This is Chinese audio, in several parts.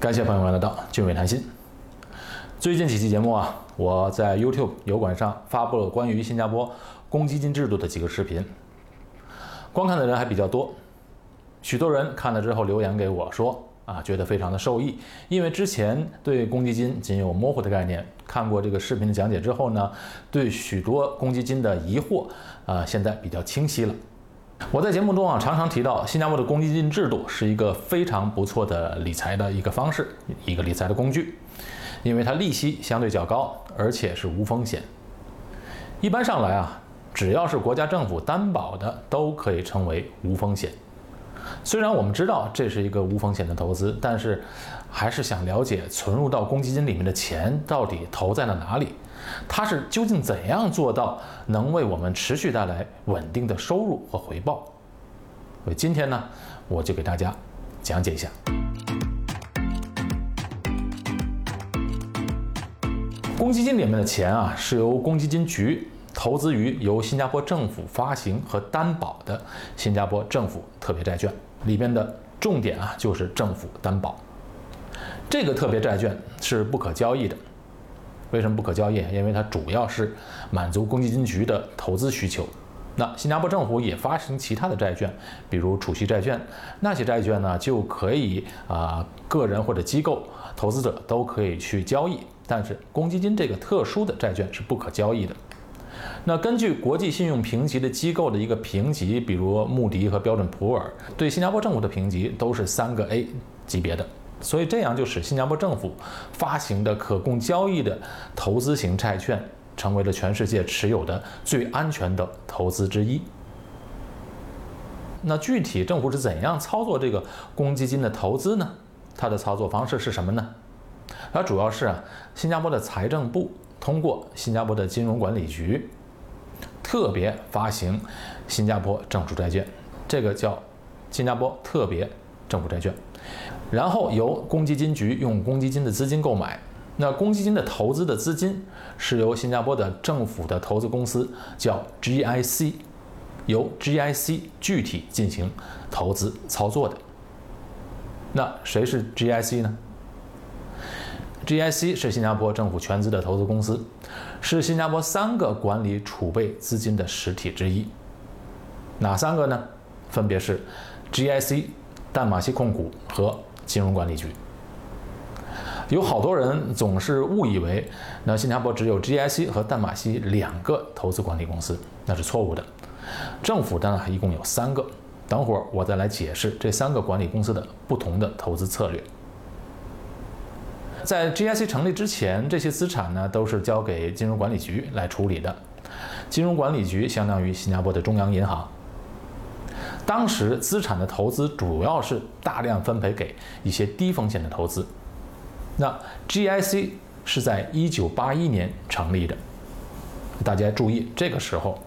感谢朋友们来到俊伟谈心。最近几期节目啊，我在 YouTube 油管上发布了关于新加坡公积金制度的几个视频，观看的人还比较多，许多人看了之后留言给我说啊，觉得非常的受益，因为之前对公积金仅有模糊的概念，看过这个视频的讲解之后呢，对许多公积金的疑惑啊，现在比较清晰了。我在节目中啊，常常提到新加坡的公积金制度是一个非常不错的理财的一个方式，一个理财的工具，因为它利息相对较高，而且是无风险。一般上来啊，只要是国家政府担保的，都可以称为无风险。虽然我们知道这是一个无风险的投资，但是还是想了解存入到公积金里面的钱到底投在了哪里。它是究竟怎样做到能为我们持续带来稳定的收入和回报？所以今天呢，我就给大家讲解一下。公积金里面的钱啊，是由公积金局投资于由新加坡政府发行和担保的新加坡政府特别债券，里边的重点啊就是政府担保。这个特别债券是不可交易的。为什么不可交易？因为它主要是满足公积金局的投资需求。那新加坡政府也发行其他的债券，比如储蓄债券，那些债券呢就可以啊，个人或者机构投资者都可以去交易。但是公积金这个特殊的债券是不可交易的。那根据国际信用评级的机构的一个评级，比如穆迪和标准普尔，对新加坡政府的评级都是三个 A 级别的。所以这样就使新加坡政府发行的可供交易的投资型债券成为了全世界持有的最安全的投资之一。那具体政府是怎样操作这个公积金的投资呢？它的操作方式是什么呢？它主要是啊，新加坡的财政部通过新加坡的金融管理局特别发行新加坡政府债券，这个叫新加坡特别政府债券。然后由公积金局用公积金的资金购买，那公积金的投资的资金是由新加坡的政府的投资公司叫 GIC，由 GIC 具体进行投资操作的。那谁是 GIC 呢？GIC 是新加坡政府全资的投资公司，是新加坡三个管理储备资金的实体之一。哪三个呢？分别是 GIC。淡马锡控股和金融管理局，有好多人总是误以为那新加坡只有 GIC 和淡马锡两个投资管理公司，那是错误的。政府的呢一共有三个，等会儿我再来解释这三个管理公司的不同的投资策略。在 GIC 成立之前，这些资产呢都是交给金融管理局来处理的，金融管理局相当于新加坡的中央银行。当时资产的投资主要是大量分配给一些低风险的投资。那 GIC 是在一九八一年成立的，大家注意，这个时候，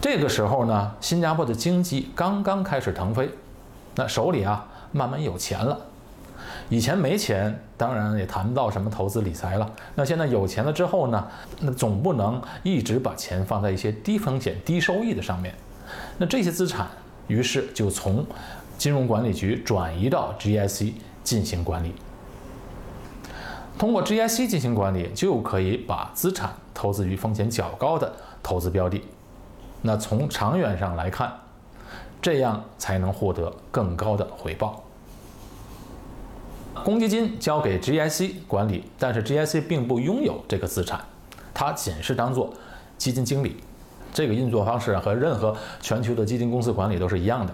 这个时候呢，新加坡的经济刚刚开始腾飞，那手里啊慢慢有钱了。以前没钱，当然也谈不到什么投资理财了。那现在有钱了之后呢，那总不能一直把钱放在一些低风险、低收益的上面。那这些资产，于是就从金融管理局转移到 GIC 进行管理。通过 GIC 进行管理，就可以把资产投资于风险较高的投资标的。那从长远上来看，这样才能获得更高的回报。公积金交给 GIC 管理，但是 GIC 并不拥有这个资产，它仅是当做基金经理。这个运作方式和任何全球的基金公司管理都是一样的。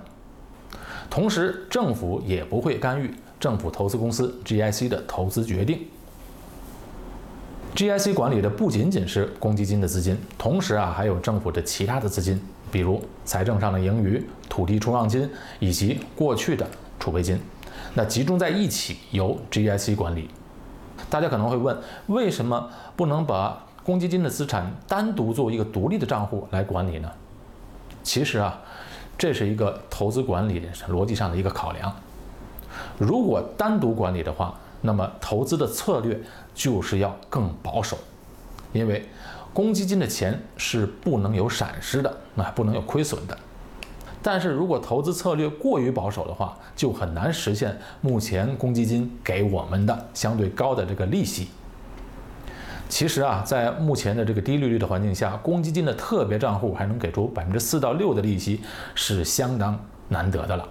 同时，政府也不会干预政府投资公司 GIC 的投资决定。GIC 管理的不仅仅是公积金的资金，同时啊还有政府的其他的资金，比如财政上的盈余、土地出让金以及过去的储备金，那集中在一起由 GIC 管理。大家可能会问，为什么不能把？公积金的资产单独作为一个独立的账户来管理呢？其实啊，这是一个投资管理逻辑上的一个考量。如果单独管理的话，那么投资的策略就是要更保守，因为公积金的钱是不能有闪失的，那不能有亏损的。但是如果投资策略过于保守的话，就很难实现目前公积金给我们的相对高的这个利息。其实啊，在目前的这个低利率的环境下，公积金的特别账户还能给出百分之四到六的利息，是相当难得的了。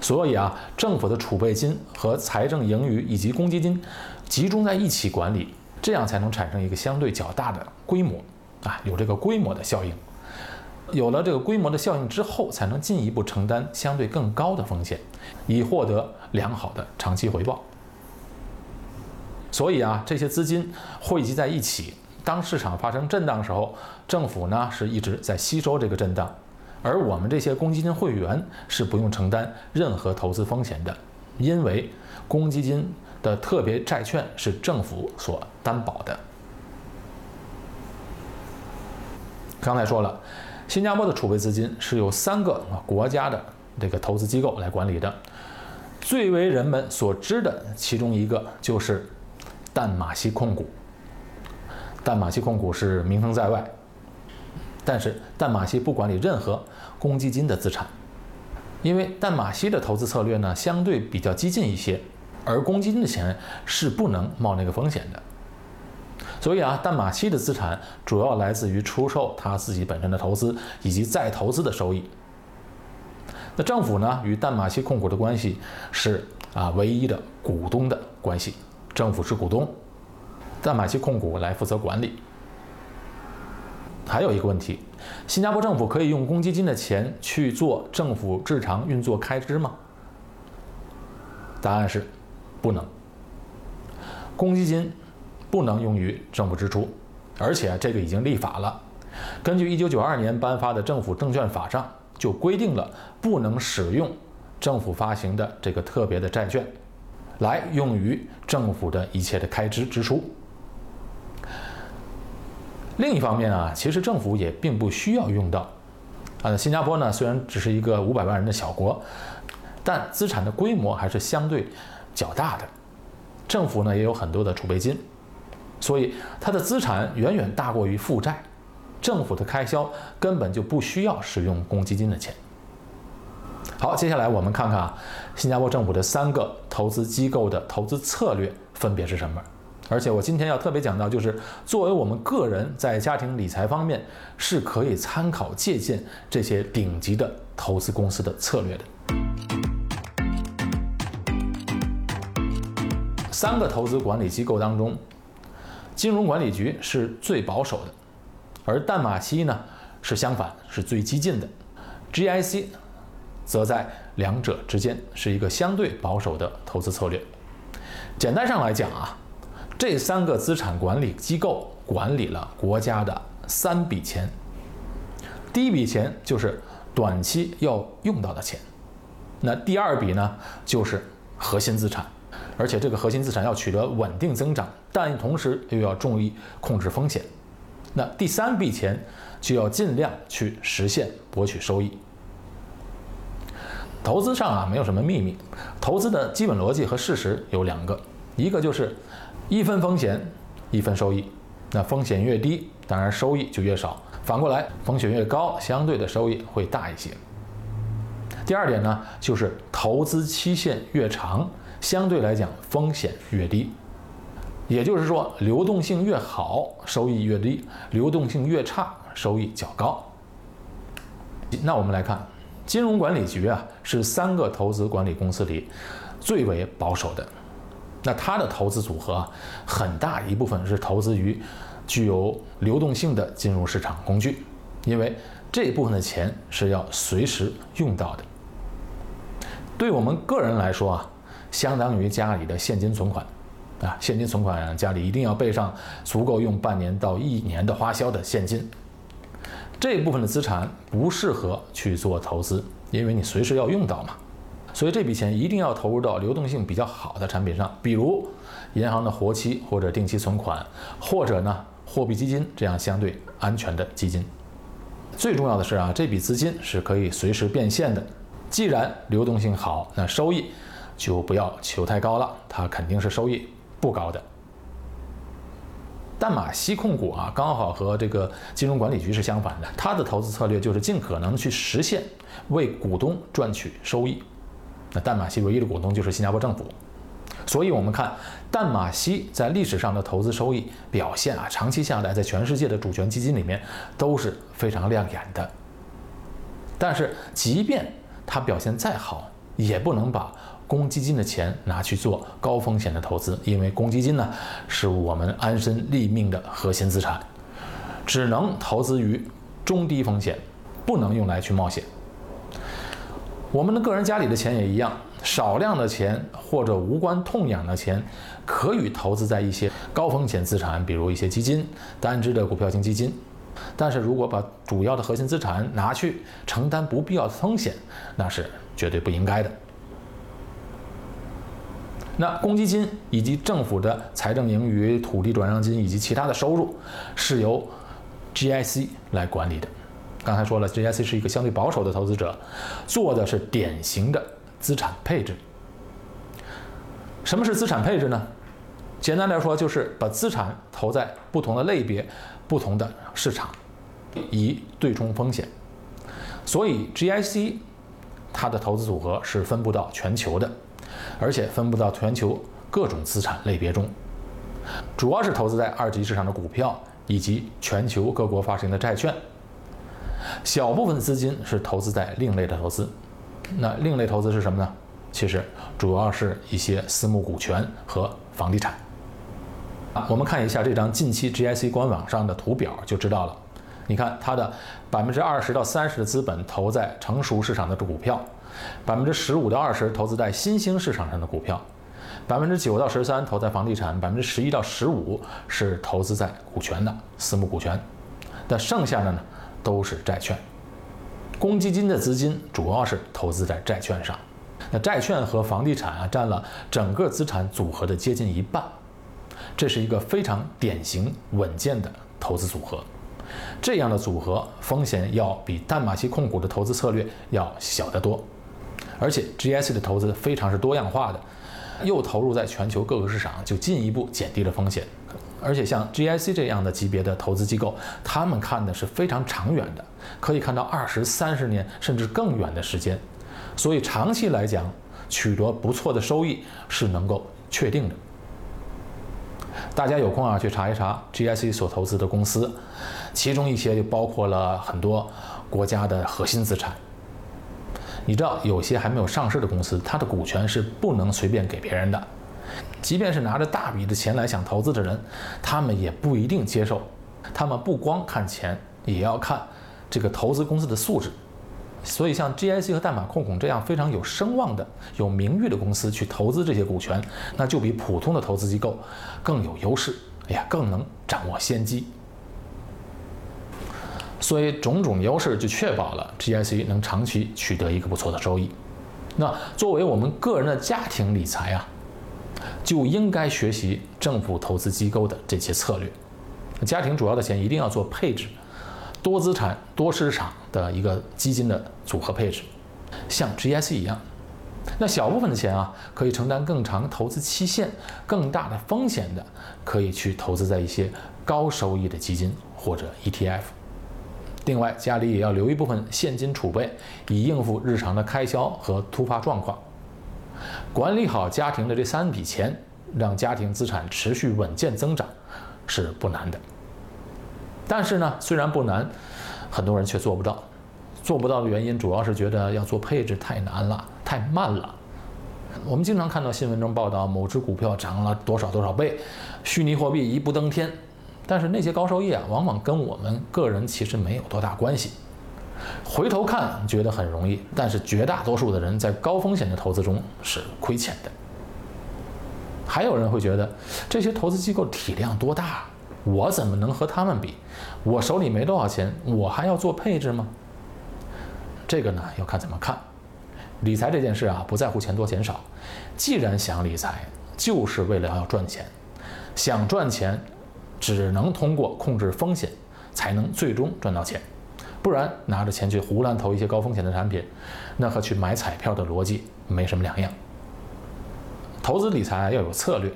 所以啊，政府的储备金和财政盈余以及公积金集中在一起管理，这样才能产生一个相对较大的规模啊，有这个规模的效应。有了这个规模的效应之后，才能进一步承担相对更高的风险，以获得良好的长期回报。所以啊，这些资金汇集在一起，当市场发生震荡的时候，政府呢是一直在吸收这个震荡，而我们这些公积金会员是不用承担任何投资风险的，因为公积金的特别债券是政府所担保的。刚才说了，新加坡的储备资金是由三个国家的这个投资机构来管理的，最为人们所知的其中一个就是。淡马锡控股，淡马锡控股是名声在外，但是淡马锡不管理任何公积金的资产，因为淡马锡的投资策略呢相对比较激进一些，而公积金的钱是不能冒那个风险的，所以啊，淡马锡的资产主要来自于出售他自己本身的投资以及再投资的收益。那政府呢与淡马锡控股的关系是啊唯一的股东的关系。政府是股东，淡马锡控股来负责管理。还有一个问题，新加坡政府可以用公积金的钱去做政府日常运作开支吗？答案是不能。公积金不能用于政府支出，而且这个已经立法了。根据1992年颁发的《政府证券法》上就规定了，不能使用政府发行的这个特别的债券。来用于政府的一切的开支支出。另一方面啊，其实政府也并不需要用到。啊，新加坡呢虽然只是一个五百万人的小国，但资产的规模还是相对较大的。政府呢也有很多的储备金，所以它的资产远远大过于负债，政府的开销根本就不需要使用公积金的钱。好，接下来我们看看啊，新加坡政府的三个投资机构的投资策略分别是什么？而且我今天要特别讲到，就是作为我们个人在家庭理财方面是可以参考借鉴这些顶级的投资公司的策略的。三个投资管理机构当中，金融管理局是最保守的，而淡马锡呢是相反，是最激进的，GIC。则在两者之间是一个相对保守的投资策略。简单上来讲啊，这三个资产管理机构管理了国家的三笔钱。第一笔钱就是短期要用到的钱，那第二笔呢就是核心资产，而且这个核心资产要取得稳定增长，但同时又要注意控制风险。那第三笔钱就要尽量去实现博取收益。投资上啊，没有什么秘密。投资的基本逻辑和事实有两个，一个就是一分风险一分收益。那风险越低，当然收益就越少；反过来，风险越高，相对的收益会大一些。第二点呢，就是投资期限越长，相对来讲风险越低。也就是说，流动性越好，收益越低；流动性越差，收益较高。那我们来看。金融管理局啊，是三个投资管理公司里最为保守的。那它的投资组合啊，很大一部分是投资于具有流动性的金融市场工具，因为这部分的钱是要随时用到的。对我们个人来说啊，相当于家里的现金存款啊，现金存款家里一定要备上足够用半年到一年的花销的现金。这部分的资产不适合去做投资，因为你随时要用到嘛，所以这笔钱一定要投入到流动性比较好的产品上，比如银行的活期或者定期存款，或者呢货币基金这样相对安全的基金。最重要的是啊，这笔资金是可以随时变现的。既然流动性好，那收益就不要求太高了，它肯定是收益不高的。淡马锡控股啊，刚好和这个金融管理局是相反的，它的投资策略就是尽可能去实现为股东赚取收益。那淡马锡唯一的股东就是新加坡政府，所以我们看淡马锡在历史上的投资收益表现啊，长期下来在全世界的主权基金里面都是非常亮眼的。但是，即便它表现再好，也不能把公积金的钱拿去做高风险的投资，因为公积金呢是我们安身立命的核心资产，只能投资于中低风险，不能用来去冒险。我们的个人家里的钱也一样，少量的钱或者无关痛痒的钱，可以投资在一些高风险资产，比如一些基金、单只的股票型基金。但是如果把主要的核心资产拿去承担不必要的风险，那是绝对不应该的。那公积金以及政府的财政盈余、土地转让金以及其他的收入，是由 GIC 来管理的。刚才说了，GIC 是一个相对保守的投资者，做的是典型的资产配置。什么是资产配置呢？简单来说，就是把资产投在不同的类别。不同的市场，以对冲风险，所以 GIC 它的投资组合是分布到全球的，而且分布到全球各种资产类别中，主要是投资在二级市场的股票以及全球各国发行的债券，小部分资金是投资在另类的投资。那另类投资是什么呢？其实主要是一些私募股权和房地产。啊，我们看一下这张近期 GIC 官网上的图表就知道了。你看，它的百分之二十到三十的资本投在成熟市场的股票，百分之十五到二十投资在新兴市场上的股票，百分之九到十三投在房地产，百分之十一到十五是投资在股权的私募股权，那剩下的呢都是债券。公积金的资金主要是投资在债券上，那债券和房地产啊占了整个资产组合的接近一半。这是一个非常典型稳健的投资组合，这样的组合风险要比淡马锡控股的投资策略要小得多，而且 GIC 的投资非常是多样化的，又投入在全球各个市场，就进一步减低了风险。而且像 GIC 这样的级别的投资机构，他们看的是非常长远的，可以看到二十三十年甚至更远的时间，所以长期来讲取得不错的收益是能够确定的。大家有空啊，去查一查 GIC 所投资的公司，其中一些就包括了很多国家的核心资产。你知道，有些还没有上市的公司，它的股权是不能随便给别人的。即便是拿着大笔的钱来想投资的人，他们也不一定接受。他们不光看钱，也要看这个投资公司的素质。所以，像 GIC 和淡马控股这样非常有声望的、有名誉的公司去投资这些股权，那就比普通的投资机构更有优势。哎呀，更能掌握先机。所以，种种优势就确保了 GIC 能长期取得一个不错的收益。那作为我们个人的家庭理财啊，就应该学习政府投资机构的这些策略。家庭主要的钱一定要做配置。多资产、多市场的一个基金的组合配置，像 GIC 一样，那小部分的钱啊，可以承担更长投资期限、更大的风险的，可以去投资在一些高收益的基金或者 ETF。另外，家里也要留一部分现金储备，以应付日常的开销和突发状况。管理好家庭的这三笔钱，让家庭资产持续稳健增长，是不难的。但是呢，虽然不难，很多人却做不到。做不到的原因主要是觉得要做配置太难了，太慢了。我们经常看到新闻中报道某只股票涨了多少多少倍，虚拟货币一步登天。但是那些高收益啊，往往跟我们个人其实没有多大关系。回头看觉得很容易，但是绝大多数的人在高风险的投资中是亏钱的。还有人会觉得这些投资机构体量多大？我怎么能和他们比？我手里没多少钱，我还要做配置吗？这个呢，要看怎么看。理财这件事啊，不在乎钱多钱少。既然想理财，就是为了要赚钱。想赚钱，只能通过控制风险，才能最终赚到钱。不然拿着钱去胡乱投一些高风险的产品，那和去买彩票的逻辑没什么两样。投资理财要有策略。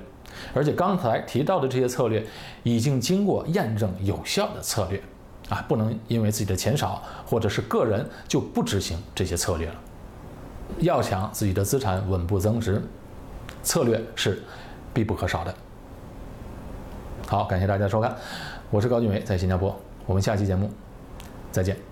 而且刚才提到的这些策略已经经过验证有效的策略，啊，不能因为自己的钱少或者是个人就不执行这些策略了。要想自己的资产稳步增值，策略是必不可少的。好，感谢大家收看，我是高俊伟，在新加坡，我们下期节目再见。